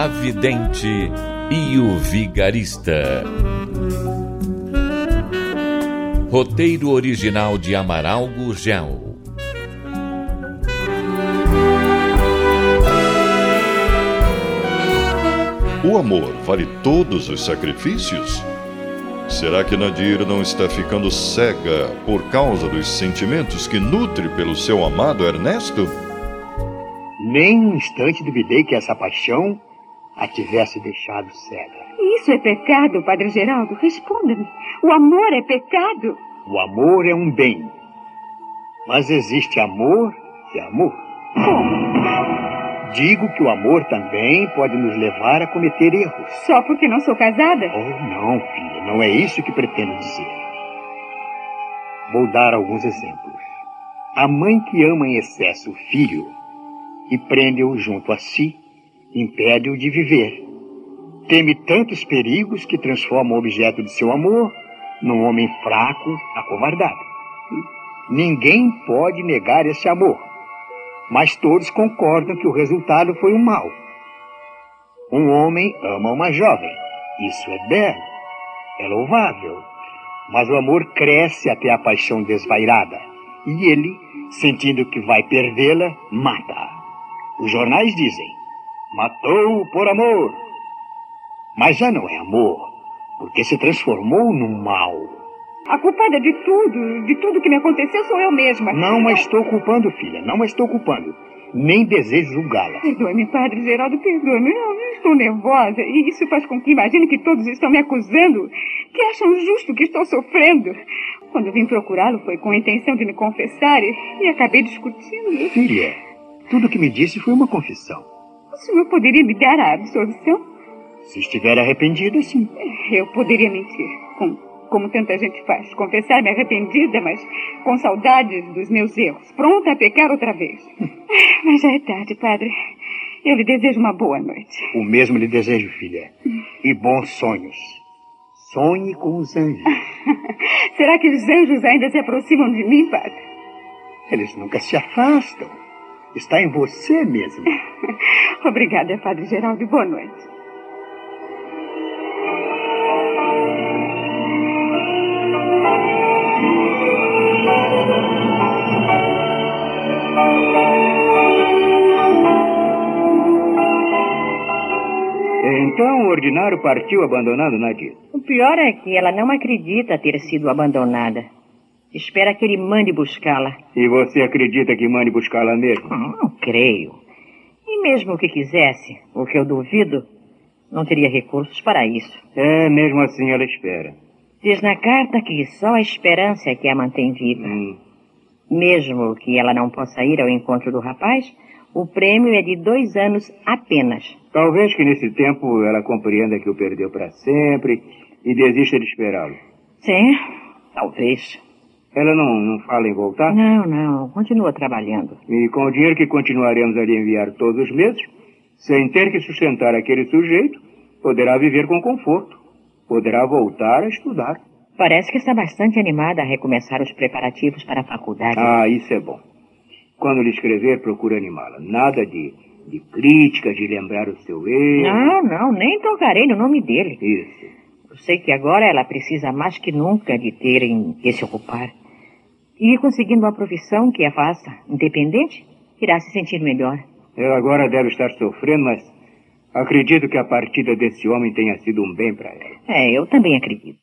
A Vidente e o Vigarista. Roteiro original de Amaral Gurgel. O amor vale todos os sacrifícios? Será que Nadir não está ficando cega por causa dos sentimentos que nutre pelo seu amado Ernesto? Nem um instante duvidei que essa paixão a tivesse deixado cega. Isso é pecado, Padre Geraldo. Responda-me. O amor é pecado. O amor é um bem. Mas existe amor e amor. Como? Digo que o amor também pode nos levar a cometer erros. Só porque não sou casada? Oh, não, filha. Não é isso que pretendo dizer. Vou dar alguns exemplos. A mãe que ama em excesso o filho e prende-o junto a si impede-o de viver. Teme tantos perigos que transforma o objeto de seu amor num homem fraco, acovardado. Ninguém pode negar esse amor, mas todos concordam que o resultado foi um mal. Um homem ama uma jovem. Isso é belo, é louvável. Mas o amor cresce até a paixão desvairada. E ele, sentindo que vai perdê-la, mata. Os jornais dizem: Matou por amor. Mas já não é amor, porque se transformou num mal. A culpada de tudo, de tudo que me aconteceu, sou eu mesma. Não a estou culpando, filha, não a estou culpando. Nem desejo julgá-la. Perdoe-me, Padre Geraldo, perdoe-me. Eu, eu estou nervosa e isso faz com que imagine que todos estão me acusando, que acham justo que estou sofrendo. Quando vim procurá-lo foi com a intenção de me confessar e, e acabei discutindo. Filha, tudo que me disse foi uma confissão. O senhor poderia me dar a absolvição? Se estiver arrependida, sim. Eu poderia mentir, como, como tanta gente faz. Confessar-me arrependida, mas com saudades dos meus erros. Pronta a pecar outra vez. mas já é tarde, padre. Eu lhe desejo uma boa noite. O mesmo lhe desejo, filha. E bons sonhos. Sonhe com os anjos. Será que os anjos ainda se aproximam de mim, padre? Eles nunca se afastam. Está em você mesmo. Obrigada, Padre Geraldo. Boa noite. Então o ordinário partiu abandonando Nadir. O pior é que ela não acredita ter sido abandonada. Espera que ele mande buscá-la. E você acredita que mande buscá-la mesmo? Não, não creio. E mesmo que quisesse, o que eu duvido, não teria recursos para isso. É, mesmo assim ela espera. Diz na carta que só a esperança é que a mantém viva. Hum. Mesmo que ela não possa ir ao encontro do rapaz, o prêmio é de dois anos apenas. Talvez que nesse tempo ela compreenda que o perdeu para sempre e desista de esperá-lo. Sim, talvez. Ela não, não fala em voltar? Não, não. Continua trabalhando. E com o dinheiro que continuaremos a lhe enviar todos os meses, sem ter que sustentar aquele sujeito, poderá viver com conforto. Poderá voltar a estudar. Parece que está bastante animada a recomeçar os preparativos para a faculdade. Ah, isso é bom. Quando lhe escrever, procure animá-la. Nada de, de crítica, de lembrar o seu erro. Não, não, nem tocarei no nome dele. Isso. Eu sei que agora ela precisa mais que nunca de ter em que se ocupar. E conseguindo uma profissão que a faça independente, irá se sentir melhor. Ela agora deve estar sofrendo, mas acredito que a partida desse homem tenha sido um bem para ela. É, eu também acredito.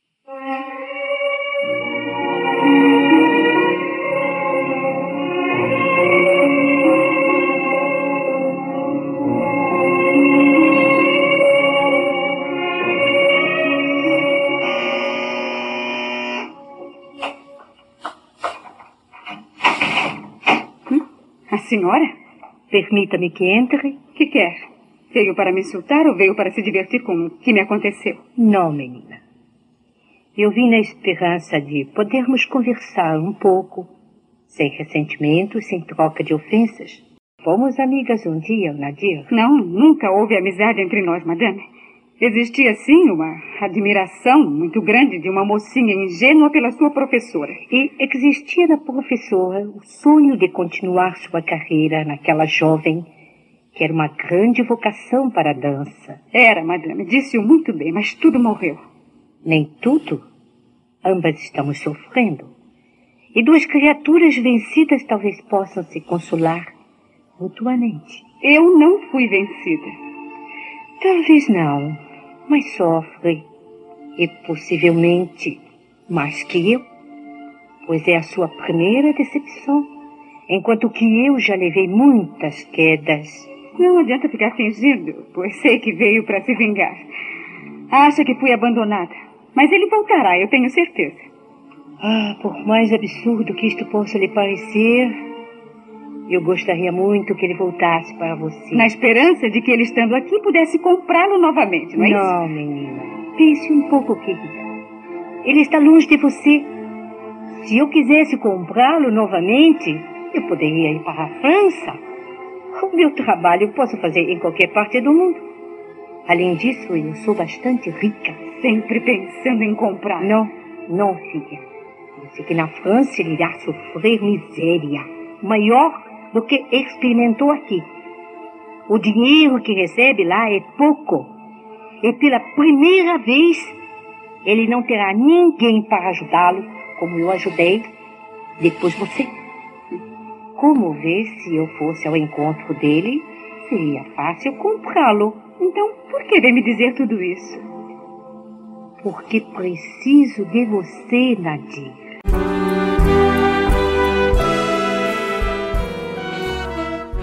Senhora? Permita-me que entre. Que quer? Veio para me insultar ou veio para se divertir com o que me aconteceu? Não, menina. Eu vim na esperança de podermos conversar um pouco, sem ressentimento, sem troca de ofensas. Fomos amigas um dia, Nadir. Não, nunca houve amizade entre nós, madame. Existia, sim, uma admiração muito grande de uma mocinha ingênua pela sua professora. E existia na professora o sonho de continuar sua carreira naquela jovem que era uma grande vocação para a dança. Era, madame, disse-o muito bem, mas tudo morreu. Nem tudo. Ambas estamos sofrendo. E duas criaturas vencidas talvez possam se consolar mutuamente. Eu não fui vencida. Talvez não mas sofre, e possivelmente mais que eu, pois é a sua primeira decepção, enquanto que eu já levei muitas quedas. Não adianta ficar fingindo, pois sei que veio para se vingar. Acha que fui abandonada, mas ele voltará, eu tenho certeza. Ah, por mais absurdo que isto possa lhe parecer, eu gostaria muito que ele voltasse para você. Na esperança de que ele estando aqui pudesse comprá-lo novamente, não é não, isso? Não, menina. Pense um pouco, querida. Ele está longe de você. Se eu quisesse comprá-lo novamente, eu poderia ir para a França. O meu trabalho eu posso fazer em qualquer parte do mundo. Além disso, eu sou bastante rica. Sempre pensando em comprar. Não, não, filha. Eu sei que na França ele irá sofrer miséria. Maior do que experimentou aqui. O dinheiro que recebe lá é pouco. E pela primeira vez, ele não terá ninguém para ajudá-lo, como eu ajudei, depois você. Como vê, se eu fosse ao encontro dele, seria fácil comprá-lo. Então, por que vem me dizer tudo isso? Porque preciso de você, Nadir.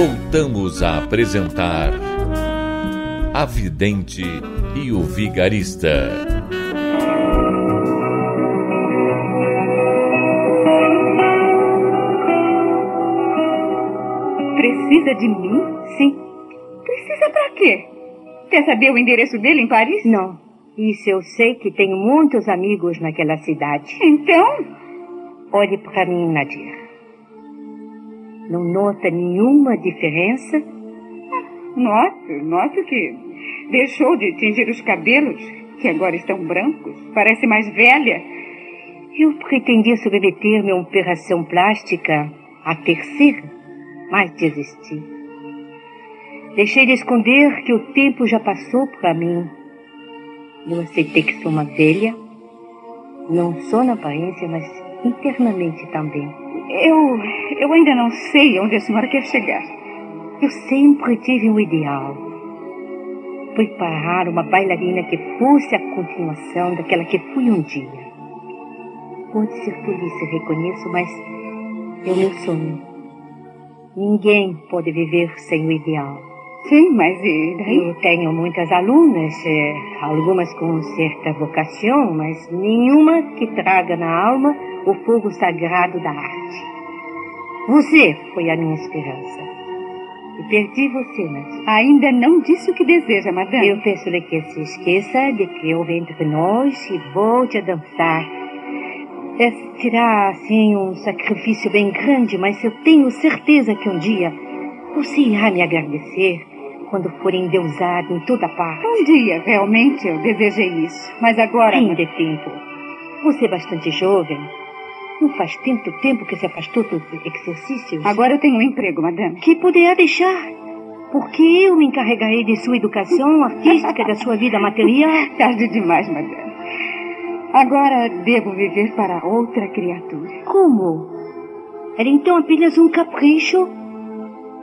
Voltamos a apresentar A Vidente e o Vigarista. Precisa de mim? Sim. Precisa para quê? Quer saber o endereço dele em Paris? Não. Isso eu sei que tenho muitos amigos naquela cidade. Então? Olhe para mim, Nadir. Não nota nenhuma diferença? Noto, noto que deixou de tingir os cabelos, que agora estão brancos. Parece mais velha. Eu pretendia submeter-me a uma operação plástica, a terceira, mas desisti. Deixei de esconder que o tempo já passou para mim. Eu aceitei que sou uma velha, não só na aparência, mas internamente também. Eu. Eu ainda não sei onde a senhora quer chegar. Eu sempre tive um ideal. Preparar uma bailarina que fosse a continuação daquela que fui um dia. Pode ser polícia, reconheço, mas é o meu sonho. Ninguém pode viver sem o ideal. Sim, mas e daí? Eu tenho muitas alunas, eh, algumas com certa vocação, mas nenhuma que traga na alma o fogo sagrado da arte. Você foi a minha esperança. E perdi você, Nath. Ainda não disse o que deseja, madame. Eu peço-lhe que se esqueça de que houve entre nós e volte a dançar. É, será, assim, um sacrifício bem grande, mas eu tenho certeza que um dia você irá me agradecer quando for endeusado em toda parte. Um dia, realmente, eu desejei isso. Mas agora... Ainda é tempo. Você é bastante jovem. Não faz tanto tempo que se afastou dos exercícios. Agora eu tenho um emprego, madame. Que poderá deixar. Porque eu me encarregarei de sua educação artística, da sua vida material. Tarde demais, madame. Agora devo viver para outra criatura. Como? Era então apenas um capricho?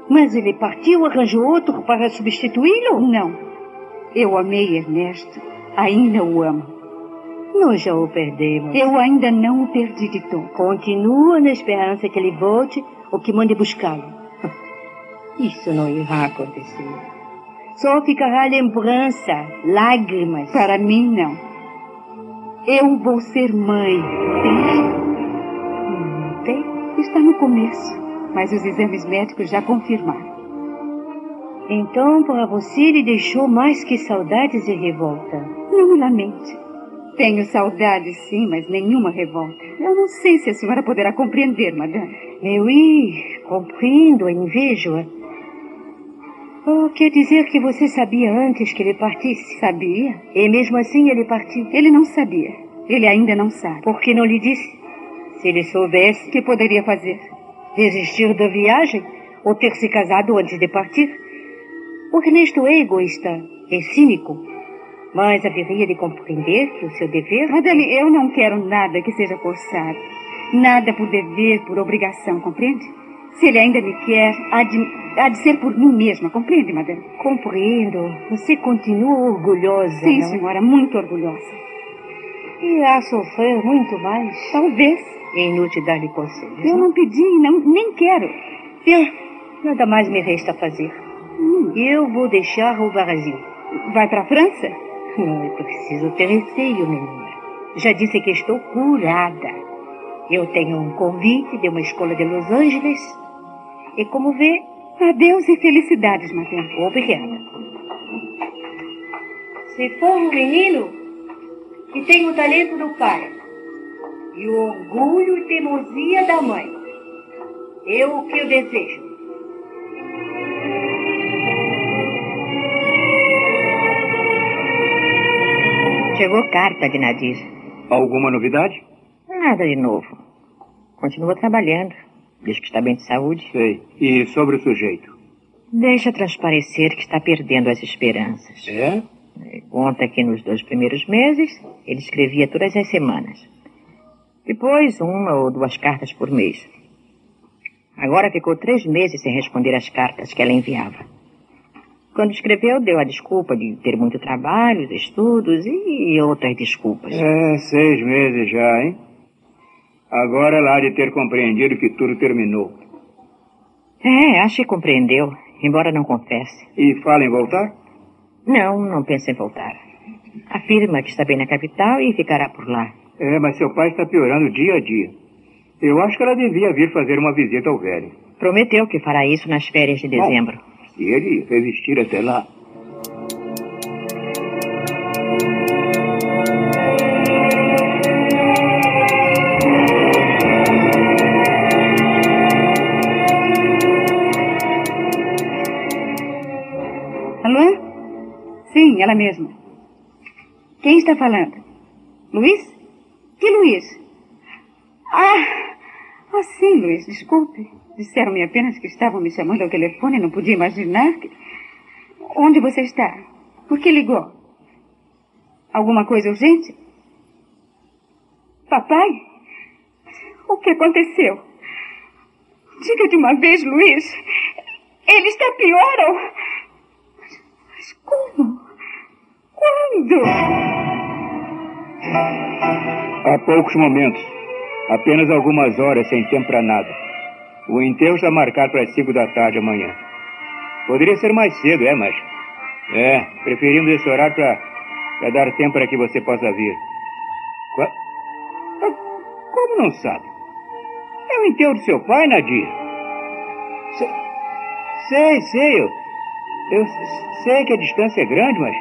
Mas ele partiu, arranjou outro para substituí-lo? Não. Eu amei Ernesto. Ainda o amo. Nós já o perdemos. Eu ainda não o perdi de todo. Continua na esperança que ele volte ou que mande buscá-lo. Isso não irá acontecer. Só ficará lembrança, lágrimas. Para mim, não. Eu vou ser mãe. Hum, tem? Está no começo, mas os exames médicos já confirmaram. Então, para você, ele deixou mais que saudades e revolta. Não me lamente. Tenho saudades, sim, mas nenhuma revolta. Eu não sei se a senhora poderá compreender, madame. Mais oui, compreendo, invejo-a. Oh, quer dizer que você sabia antes que ele partisse? Sabia. E mesmo assim ele partiu? Ele não sabia. Ele ainda não sabe. Por que não lhe disse? Se ele soubesse, O que poderia fazer? Desistir da viagem ou ter se casado antes de partir? O Ernesto é egoísta, é cínico, mas haveria de compreender que o seu dever... Madame, eu não quero nada que seja forçado. Nada por dever, por obrigação, compreende? Se ele ainda me quer, há de, há de ser por mim mesma, compreende, madame? Compreendo. Você continua orgulhosa, Sim, não? senhora, muito orgulhosa. E a sofrer muito mais. Talvez. É inútil dar-lhe conselhos. Eu não pedi, nem quero. Bem, nada mais me resta fazer. Hum, Eu vou deixar o Brasil. vai para a França? Não é preciso ter receio, menina. Já disse que estou curada. Eu tenho um convite de uma escola de Los Angeles. E como vê, Adeus e felicidades, madame. obrigada. Se for um menino que tem o talento do pai e o orgulho e teimosia da mãe, é o que eu desejo. Chegou carta de Nadir. Alguma novidade? Nada de novo. Continua trabalhando. Diz que está bem de saúde. Sei. E sobre o sujeito? Deixa transparecer que está perdendo as esperanças. É? Conta que nos dois primeiros meses ele escrevia todas as semanas. Depois, uma ou duas cartas por mês. Agora ficou três meses sem responder às cartas que ela enviava. Quando escreveu, deu a desculpa de ter muito trabalho, os estudos e outras desculpas. É, seis meses já, hein? Agora ela há de ter compreendido que tudo terminou. É, acho que compreendeu, embora não confesse. E fala em voltar? Não, não pensa em voltar. Afirma que está bem na capital e ficará por lá. É, mas seu pai está piorando dia a dia. Eu acho que ela devia vir fazer uma visita ao velho. Prometeu que fará isso nas férias de dezembro. Se ele resistir até lá. Alô? Sim, ela mesma. Quem está falando? Luiz? Que Luiz? Ah, ah sim, Luiz, desculpe. Disseram-me apenas que estavam me chamando ao telefone e não podia imaginar que... Onde você está? Por que ligou? Alguma coisa urgente? Papai? O que aconteceu? Diga de uma vez, Luiz. Ele está pior ou... Mas como? Quando? Há poucos momentos. Apenas algumas horas sem tempo para nada. O enterro está marcado para as cinco da tarde amanhã. Poderia ser mais cedo, é, mas... É, preferimos esse horário para dar tempo para que você possa vir. Qua- Como não sabe? É o enterro do seu pai, Nadir. Se- Sei, sei. Eu, eu sei que a distância é grande, mas...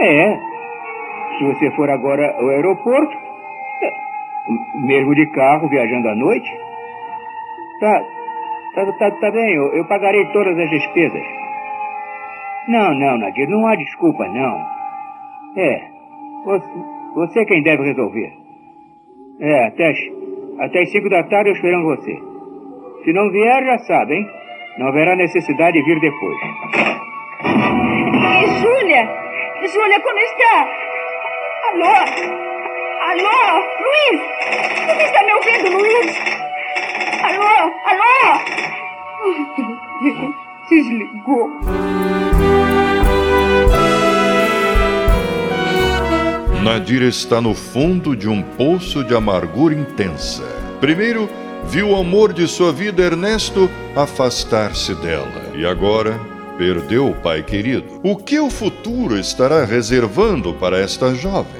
É. Se você for agora ao aeroporto, mesmo de carro, viajando à noite, tá, tá, tá, tá bem, eu, eu pagarei todas as despesas. Não, não, Nadir, não há desculpa, não. É, você, você é quem deve resolver. É, até as, até as cinco da tarde eu esperando você. Se não vier, já sabe, hein? Não haverá necessidade de vir depois. E Júlia? Júlia, como está? Alô? Alô, Luiz? Você está me ouvindo, Luiz? Alô, alô? Desligou. Nadir está no fundo de um poço de amargura intensa. Primeiro, viu o amor de sua vida, Ernesto, afastar-se dela. E agora, perdeu o pai querido. O que o futuro estará reservando para esta jovem?